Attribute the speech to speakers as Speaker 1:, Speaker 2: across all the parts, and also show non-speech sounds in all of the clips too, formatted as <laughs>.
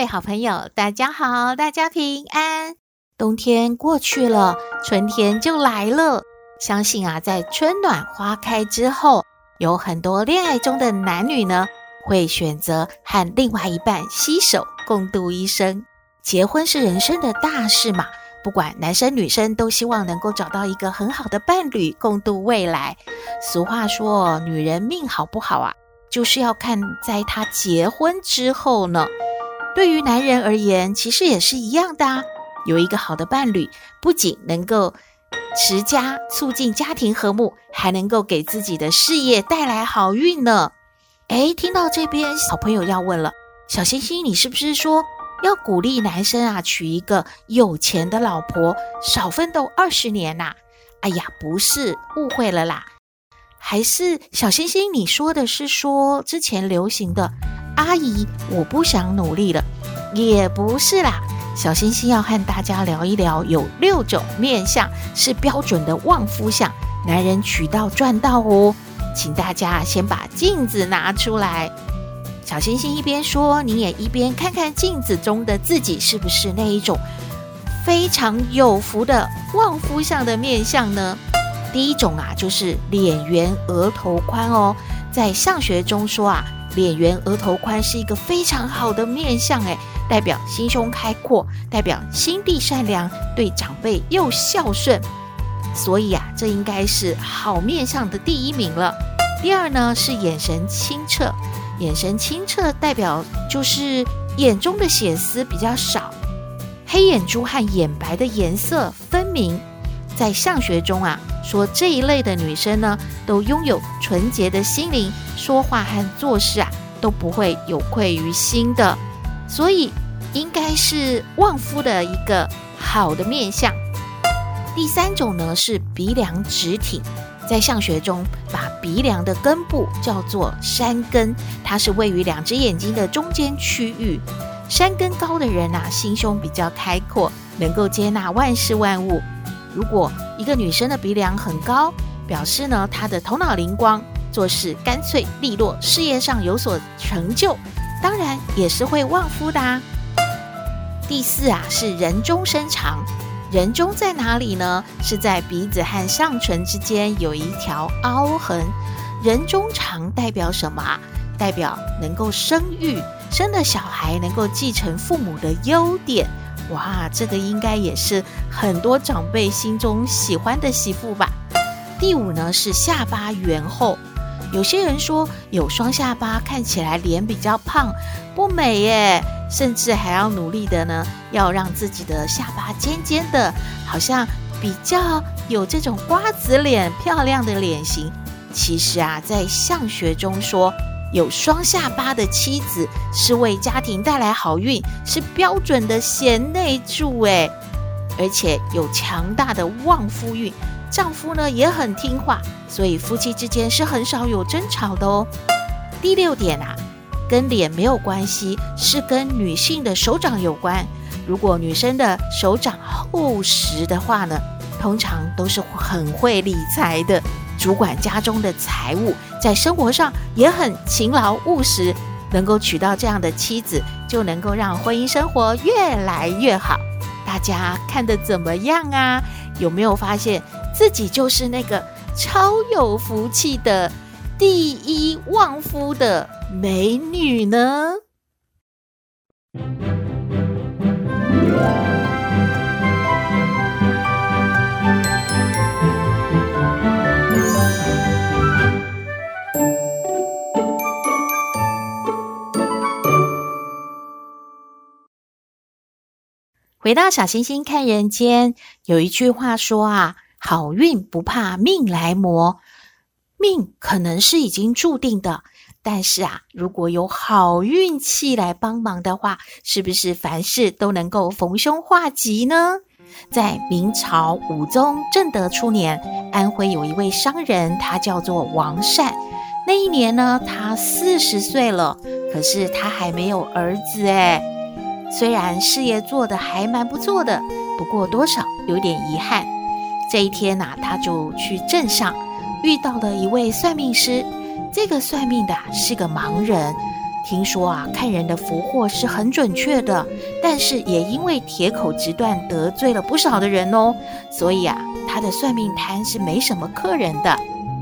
Speaker 1: 位好朋友，大家好，大家平安。冬天过去了，春天就来了。相信啊，在春暖花开之后，有很多恋爱中的男女呢，会选择和另外一半携手共度一生。结婚是人生的大事嘛，不管男生女生，都希望能够找到一个很好的伴侣，共度未来。俗话说，女人命好不好啊，就是要看在她结婚之后呢。对于男人而言，其实也是一样的啊。有一个好的伴侣，不仅能够持家促进家庭和睦，还能够给自己的事业带来好运呢。诶，听到这边，小朋友要问了：小星星，你是不是说要鼓励男生啊，娶一个有钱的老婆，少奋斗二十年呐？哎呀，不是，误会了啦。还是小星星，你说的是说之前流行的？阿姨，我不想努力了，也不是啦。小星星要和大家聊一聊，有六种面相是标准的旺夫相，男人娶到赚到哦。请大家先把镜子拿出来。小星星一边说，你也一边看看镜子中的自己，是不是那一种非常有福的旺夫相的面相呢？第一种啊，就是脸圆额头宽哦，在相学中说啊。脸圆额头宽是一个非常好的面相，诶，代表心胸开阔，代表心地善良，对长辈又孝顺，所以啊，这应该是好面相的第一名了。第二呢，是眼神清澈，眼神清澈代表就是眼中的血丝比较少，黑眼珠和眼白的颜色分明。在相学中啊，说这一类的女生呢，都拥有纯洁的心灵，说话和做事啊都不会有愧于心的，所以应该是旺夫的一个好的面相。第三种呢，是鼻梁直挺，在相学中把鼻梁的根部叫做山根，它是位于两只眼睛的中间区域。山根高的人啊，心胸比较开阔，能够接纳万事万物。如果一个女生的鼻梁很高，表示呢，她的头脑灵光，做事干脆利落，事业上有所成就，当然也是会旺夫的啊。第四啊，是人中身长，人中在哪里呢？是在鼻子和上唇之间有一条凹痕。人中长代表什么啊？代表能够生育，生的小孩能够继承父母的优点。哇，这个应该也是很多长辈心中喜欢的媳妇吧。第五呢，是下巴圆厚，有些人说有双下巴看起来脸比较胖，不美耶，甚至还要努力的呢，要让自己的下巴尖尖的，好像比较有这种瓜子脸漂亮的脸型。其实啊，在相学中说。有双下巴的妻子是为家庭带来好运，是标准的贤内助诶，而且有强大的旺夫运，丈夫呢也很听话，所以夫妻之间是很少有争吵的哦。第六点啊，跟脸没有关系，是跟女性的手掌有关。如果女生的手掌厚实的话呢，通常都是很会理财的。主管家中的财务，在生活上也很勤劳务实，能够娶到这样的妻子，就能够让婚姻生活越来越好。大家看得怎么样啊？有没有发现自己就是那个超有福气的第一旺夫的美女呢？回到小星星看人间，有一句话说啊，好运不怕命来磨，命可能是已经注定的，但是啊，如果有好运气来帮忙的话，是不是凡事都能够逢凶化吉呢？在明朝武宗正德初年，安徽有一位商人，他叫做王善。那一年呢，他四十岁了，可是他还没有儿子哎。虽然事业做得还蛮不错的，不过多少有点遗憾。这一天呐、他就去镇上遇到了一位算命师。这个算命的是个盲人，听说啊，看人的福祸是很准确的，但是也因为铁口直断得罪了不少的人哦，所以啊，他的算命摊是没什么客人的。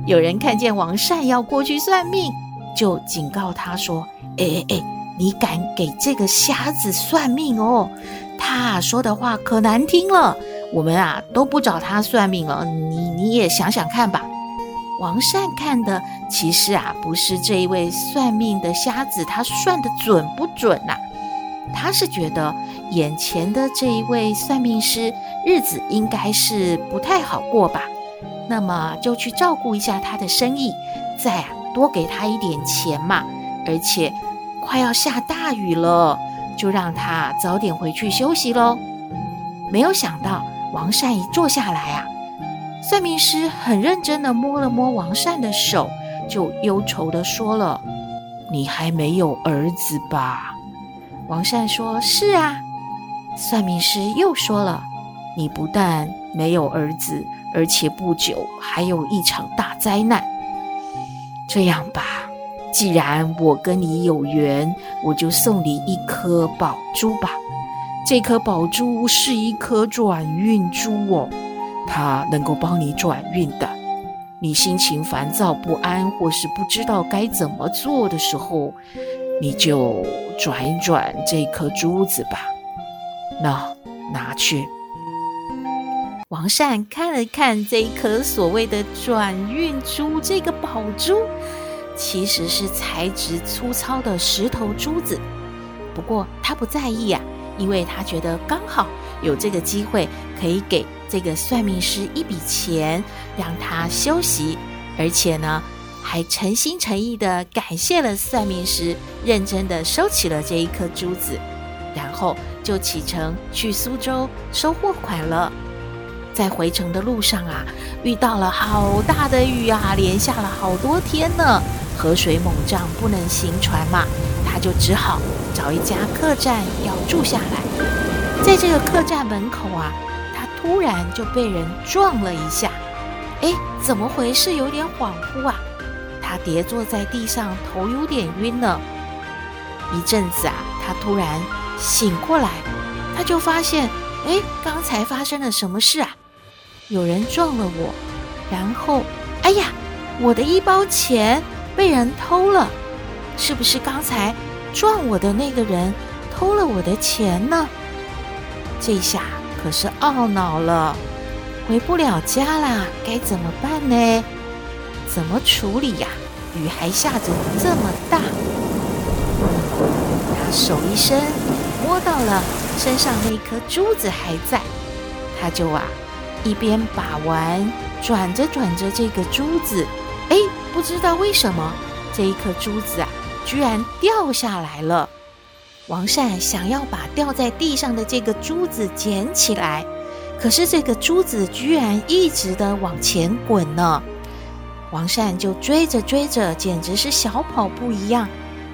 Speaker 1: 有人看见王善要过去算命，就警告他说：“哎哎哎，你敢给这个瞎子算命哦？他说的话可难听了，我们啊都不找他算命了。你你也想想看吧。”王善看的其实啊，不是这一位算命的瞎子，他算得准不准呐、他是觉得眼前的这一位算命师日子应该是不太好过吧，那么就去照顾一下他的生意，再啊多给他一点钱嘛。而且快要下大雨了，就让他早点回去休息喽。没有想到王善一坐下来啊。算命师很认真地摸了摸王善的手，就忧愁地说了：“你还没有儿子吧？”王善说：“是啊。”算命师又说了：“你不但没有儿子，而且不久还有一场大灾难。这样吧，既然我跟你有缘，我就送你一颗宝珠吧。这颗宝珠是一颗转运珠哦。”它能够帮你转运的。你心情烦躁不安，或是不知道该怎么做的时候，你就转一转这颗珠子吧。那拿去。王善看了看这一颗所谓的转运珠，这个宝珠其实是材质粗糙的石头珠子。不过他不在意啊，因为他觉得刚好有这个机会可以给。这个算命师一笔钱让他休息，而且呢，还诚心诚意地感谢了算命师，认真地收起了这一颗珠子，然后就启程去苏州收货款了。在回程的路上啊，遇到了好大的雨啊，连下了好多天呢，河水猛涨，不能行船嘛，他就只好找一家客栈要住下来。在这个客栈门口啊。他突然就被人撞了一下，哎，怎么回事？有点恍惚啊！他跌坐在地上，头有点晕了。一阵子啊，他突然醒过来，他就发现，哎，刚才发生了什么事啊？有人撞了我，然后，哎呀，我的一包钱被人偷了，是不是刚才撞我的那个人偷了我的钱呢？这下。可是懊恼了，回不了家啦，该怎么办呢？怎么处理呀？雨还下着这么大。他手一伸，摸到了身上那颗珠子还在，他就啊一边把玩，转着转着这个珠子，哎，不知道为什么这一颗珠子啊居然掉下来了。王善想要把掉在地上的这个珠子捡起来，可是这个珠子居然一直的往前滚呢。王善就追着追着，简直是小跑步一样，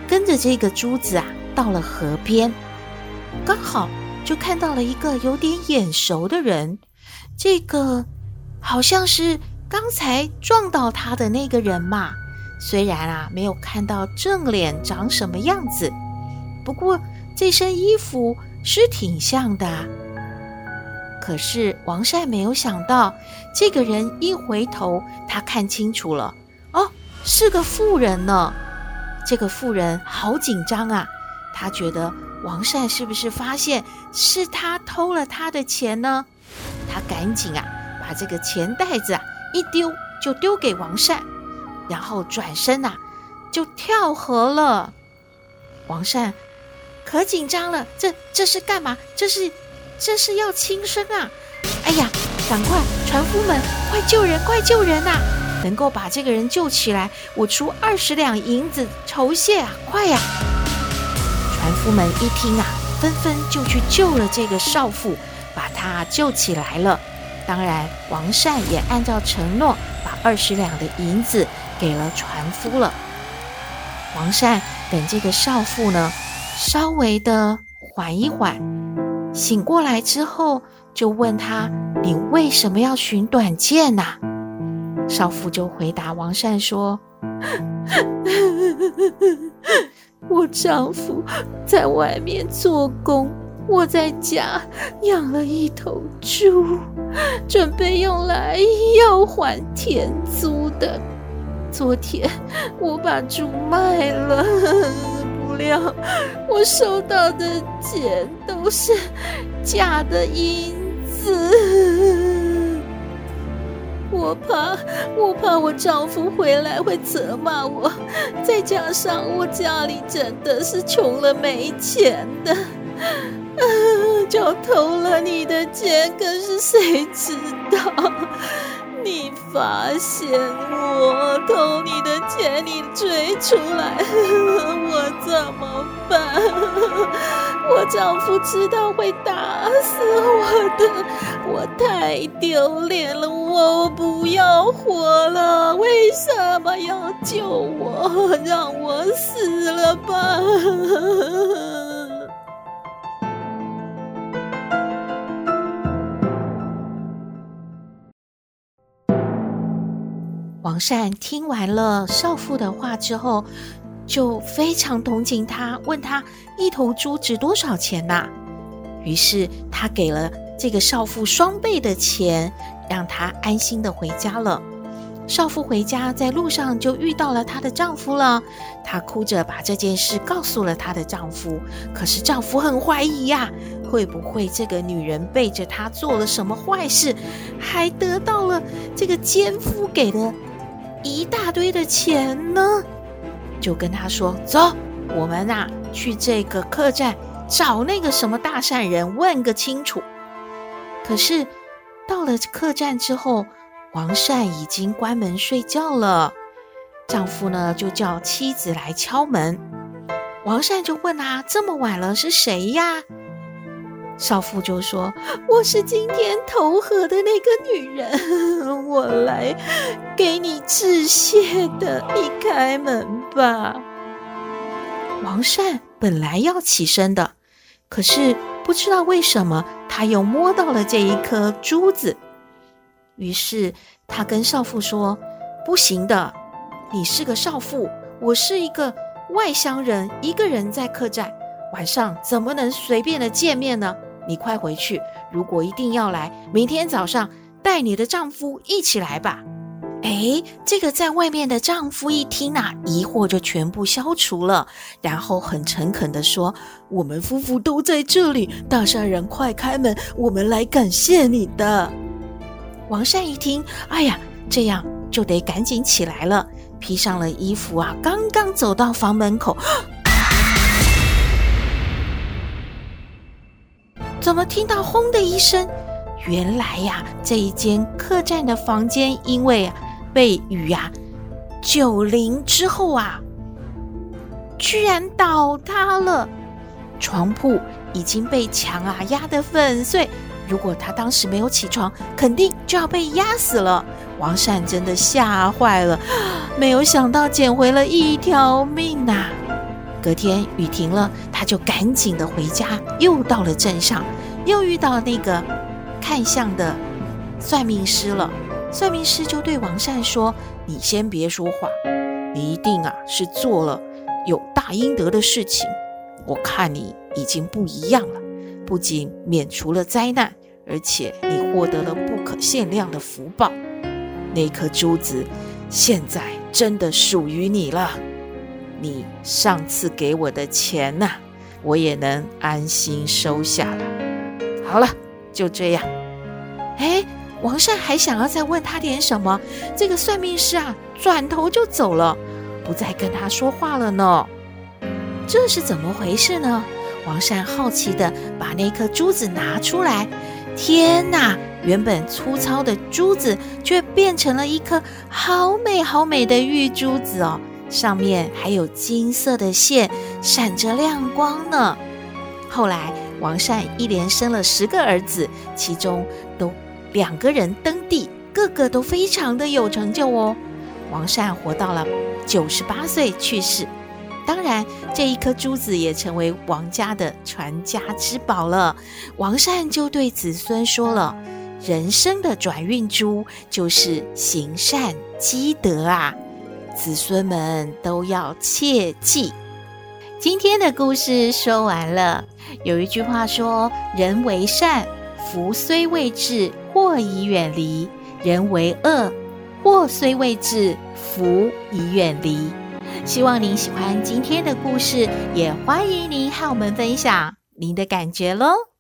Speaker 1: 跟着这个珠子啊，到了河边，刚好就看到了一个有点眼熟的人。这个好像是刚才撞到他的那个人嘛，虽然啊没有看到正脸长什么样子。不过这身衣服是挺像的，可是王善没有想到，这个人一回头，他看清楚了，哦，是个妇人呢。这个妇人好紧张啊，他觉得王善是不是发现是他偷了他的钱呢？他赶紧啊，把这个钱袋子啊一丢，就丢给王善，然后转身啊就跳河了。王善。可紧张了，这这是干嘛？这是这是要轻生啊！哎呀，赶快，船夫们，快救人，快救人呐！能够把这个人救起来，我出二十两银子酬谢啊！快呀！船夫们一听啊，纷纷就去救了这个少妇，把他救起来了。当然，王善也按照承诺，把二十两的银子给了船夫了。王善等这个少妇呢，稍微的缓一缓，醒过来之后，就问他：“你为什么要寻短见呐？”少妇就回答王善说：“ <laughs> 我丈夫在外面做工，我在家养了一头猪，准备用来要还田租的。昨天我把猪卖了，<laughs> 不料我收到的钱都是假的银子。”我怕，我怕我丈夫回来会责骂我，再加上我家里真的是穷了没钱的，啊就偷了你的钱，可是谁知道你发现我偷你的钱，你追出来，我怎么办？我丈夫知道会打死我的，我太丢脸了，我不要活了，为什么要救我？让我死了吧！王善听完了少妇的话之后，就非常同情他，问他一头猪值多少钱呐？于是他给了这个少妇双倍的钱，让她安心的回家了。少妇回家，在路上就遇到了她的丈夫了。她哭着把这件事告诉了她的丈夫，可是丈夫很怀疑呀，会不会这个女人背着他做了什么坏事，还得到了这个奸夫给的一大堆的钱呢？就跟他说：“走，我们呐去这个客栈找那个什么大善人问个清楚。”可是到了客栈之后，王善已经关门睡觉了。丈夫呢就叫妻子来敲门，王善就问啊：“这么晚了，是谁呀？”少妇就说：“我是今天投河的那个女人，我来给你致谢的，你开门吧。”王善本来要起身的，可是不知道为什么他又摸到了这一颗珠子，于是他跟少妇说：“不行的，你是个少妇，我是一个外乡人，一个人在客栈。”晚上怎么能随便的见面呢？你快回去！如果一定要来，明天早上带你的丈夫一起来吧。哎，这个在外面的丈夫一听啊，疑惑就全部消除了，然后很诚恳地说：“我们夫妇都在这里，大善人快开门，我们来感谢你的。”王善一听，哎呀，这样就得赶紧起来了，披上了衣服啊，刚刚走到房门口。怎么听到轰的一声？原来呀，这一间客栈的房间因为被雨啊九淋之后啊，居然倒塌了，床铺已经被墙啊压得粉碎。如果他当时没有起床，肯定就要被压死了。王善真的吓坏了，<gasps> 没有想到捡回了一条命呐！隔天雨停了，他就赶紧的回家，又到了镇上，又遇到那个看相的算命师了。算命师就对王善说：“你先别说话，你一定啊是做了有大阴德的事情。我看你已经不一样了，不仅免除了灾难，而且你获得了不可限量的福报。那颗珠子现在真的属于你了。”你上次给我的钱呐，我也能安心收下了。好了，就这样。哎，王善还想要再问他点什么，这个算命师啊，转头就走了，不再跟他说话了呢。这是怎么回事呢？王善好奇地把那颗珠子拿出来，天哪！原本粗糙的珠子，却变成了一颗好美好美的玉珠子哦，上面还有金色的线，闪着亮光呢。后来，王善一连生了十个儿子，其中都两个人登第，个个都非常的有成就哦。王善活到了九十八岁去世。当然，这一颗珠子也成为王家的传家之宝了。王善就对子孙说了：“人生的转运珠就是行善积德啊，子孙们都要切记。”今天的故事说完了。有一句话说：“人为善，福虽未至，祸已远离；人为恶，祸虽未至，福已远离。”希望您喜欢今天的故事，也欢迎您和我们分享您的感觉喽。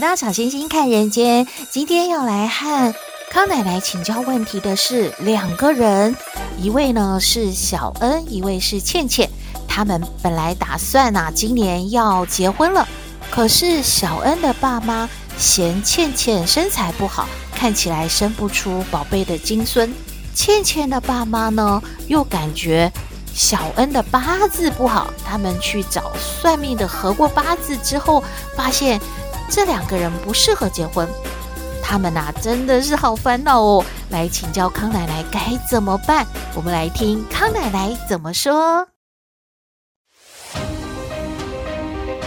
Speaker 1: 回到小星星看人间，今天要来和康奶奶请教问题的是两个人，一位呢是小恩，一位是倩倩。他们本来打算啊，今年要结婚了，可是小恩的爸妈嫌倩倩身材不好，看起来生不出宝贝的金孙。倩倩的爸妈呢，又感觉小恩的八字不好，他们去找算命的合过八字之后，发现。这两个人不适合结婚，他们呐、真的是好烦恼哦！来请教康奶奶该怎么办？我们来听康奶奶怎么说。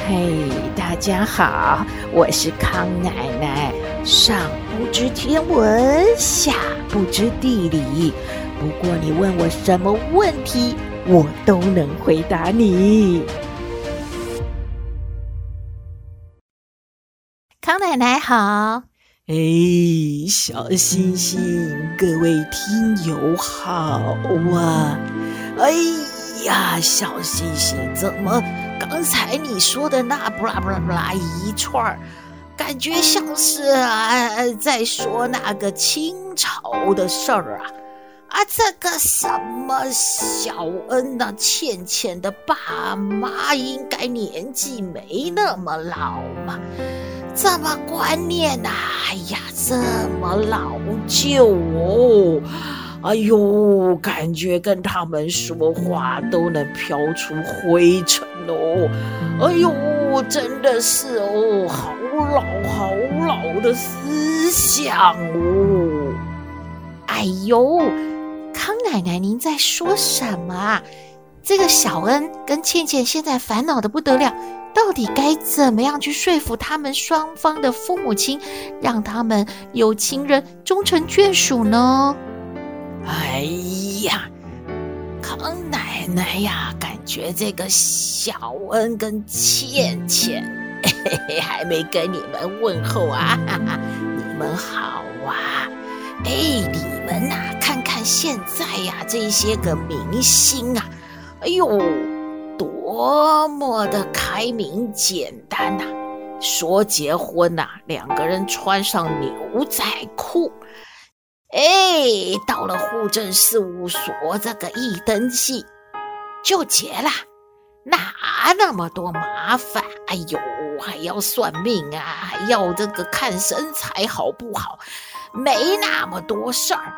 Speaker 2: 嘿，大家好，我是康奶奶。上不知天文，下不知地理，不过你问我什么问题，我都能回答你。
Speaker 1: 康奶奶好，
Speaker 2: 哎，小星星，各位听友好啊！哎呀，小星星，怎么刚才你说的那布拉布拉布拉一串儿，感觉像是啊在说那个清朝的事儿啊？啊，这个什么小恩呐、啊，倩倩的爸妈应该年纪没那么老嘛？这么观念呐、啊？哎呀，这么老旧哦！哎呦，感觉跟他们说话都能飘出灰尘哦！哎呦，真的是哦，好老好老的思想哦！
Speaker 1: 哎呦，康奶奶，您在说什么啊？这个小恩跟倩倩现在烦恼得不得了。到底该怎么样去说服他们双方的父母亲，让他们有情人终成眷属呢？
Speaker 2: 哎呀，康奶奶呀，感觉这个小恩跟倩倩，嘿嘿，还没跟你们问候啊，<laughs> 你们好啊！哎，你们呐，看看现在呀，这些个明星啊，哎呦。多么的开明简单呐、说结婚呐、两个人穿上牛仔裤，哎，到了户政事务所这个一登记就结了，哪那么多麻烦？哎呦，还要算命啊，还要这个看身材好不好？没那么多事儿，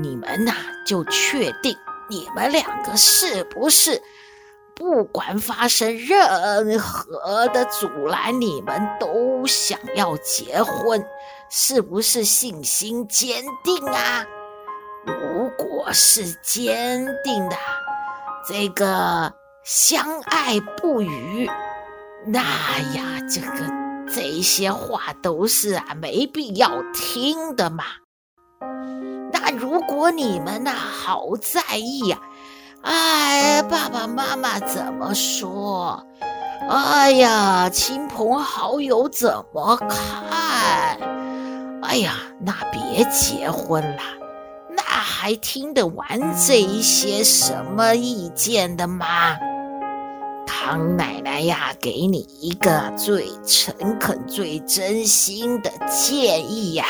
Speaker 2: 你们呐、就确定你们两个是不是？不管发生任何的阻拦，你们都想要结婚，是不是信心坚定啊？如果是坚定的，这个相爱不渝，那呀，这个这些话都是啊没必要听的嘛。那如果你们呐、好在意呀、哎，爸爸妈妈怎么说？哎呀，亲朋好友怎么看？哎呀，那别结婚了，那还听得完这一些什么意见的吗？康奶奶呀，给你一个最诚恳、最真心的建议呀，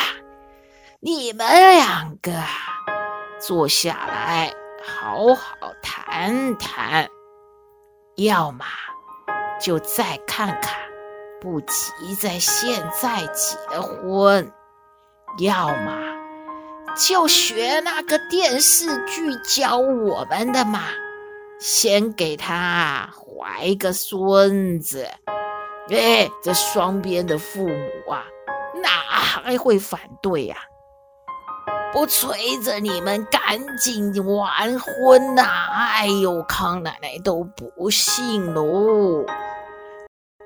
Speaker 2: 你们两个坐下来好好谈谈，要么就再看看，不急在现在结婚；要么就学那个电视剧教我们的嘛，先给他。怀个孙子，哎，这双边的父母啊，哪还会反对呀？不催着你们赶紧完婚呐！哎呦，康奶奶都不信喽！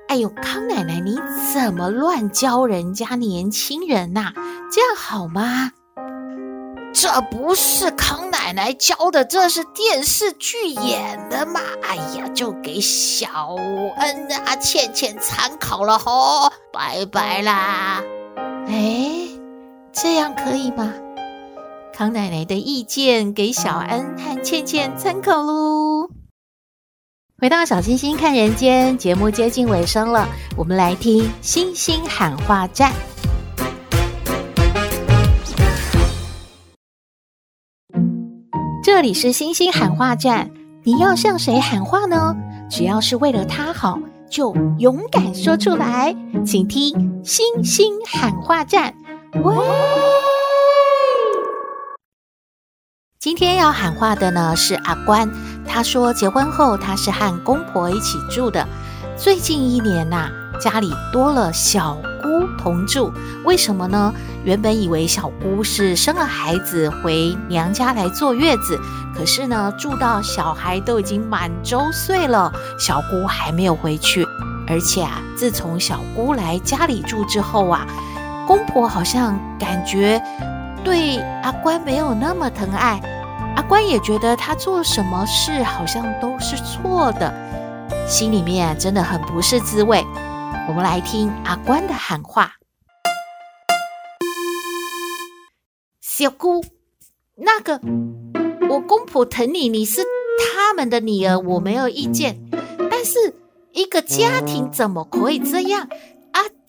Speaker 1: 哎呦，康奶奶，你怎么乱教人家年轻人呐？这样好吗？
Speaker 2: 这不是康奶奶教的，这是电视剧演的嘛？哎呀，就给小恩啊、倩倩参考了吼，拜拜啦！
Speaker 1: 哎，这样可以吗？康奶奶的意见给小恩和倩倩参考喽。回到小星星看人间节目接近尾声了，我们来听星星喊话站。这里是星星喊话站，你要向谁喊话呢？只要是为了他好，就勇敢说出来。请听星星喊话站。喂，今天要喊话的呢是阿关，他说结婚后他是和公婆一起住的，最近一年呐、家里多了小姑同住，为什么呢？原本以为小姑是生了孩子回娘家来坐月子，可是呢，住到小孩都已经满周岁了，小姑还没有回去。而且啊，自从小姑来家里住之后啊，公婆好像感觉对阿关没有那么疼爱，阿关也觉得他做什么事好像都是错的，心里面真的很不是滋味。我们来听阿关的喊话：“
Speaker 2: 小姑，那个我公婆疼你，你是他们的女儿，我没有意见。但是一个家庭怎么可以这样？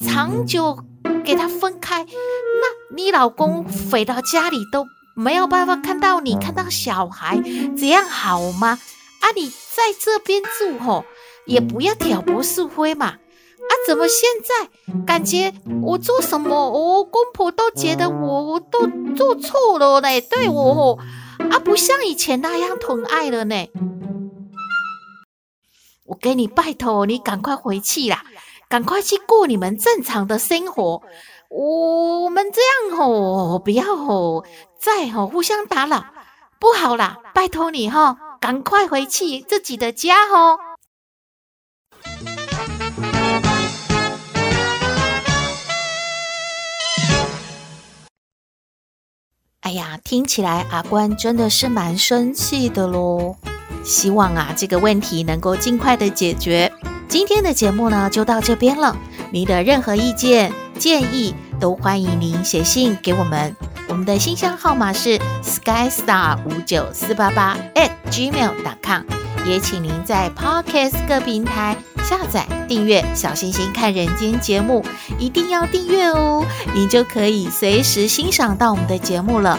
Speaker 2: 长久给他分开，那你老公回到家里都没有办法看到你，看到小孩，这样好吗？啊，你在这边住吼，也不要挑拨是非嘛。”啊，怎么现在感觉我做什么，我公婆都觉得我我都做错了嘞？对我吼啊，不像以前那样疼爱了呢。我给你拜托，你赶快回去啦，赶快去过你们正常的生活。我们这样吼，不要吼，再吼互相打扰，不好啦，拜托你哈，赶快回去自己的家吼。
Speaker 1: 哎呀，听起来阿关真的是蛮生气的喽。希望啊，这个问题能够尽快的解决。今天的节目呢，就到这边了。您的任何意见建议，都欢迎您写信给我们。我们的信箱号码是 skystar 五九四八八 at gmail.com。也请您在 Podcast 各平台下载订阅《小星星看人间》节目，一定要订阅哦，您就可以随时欣赏到我们的节目了。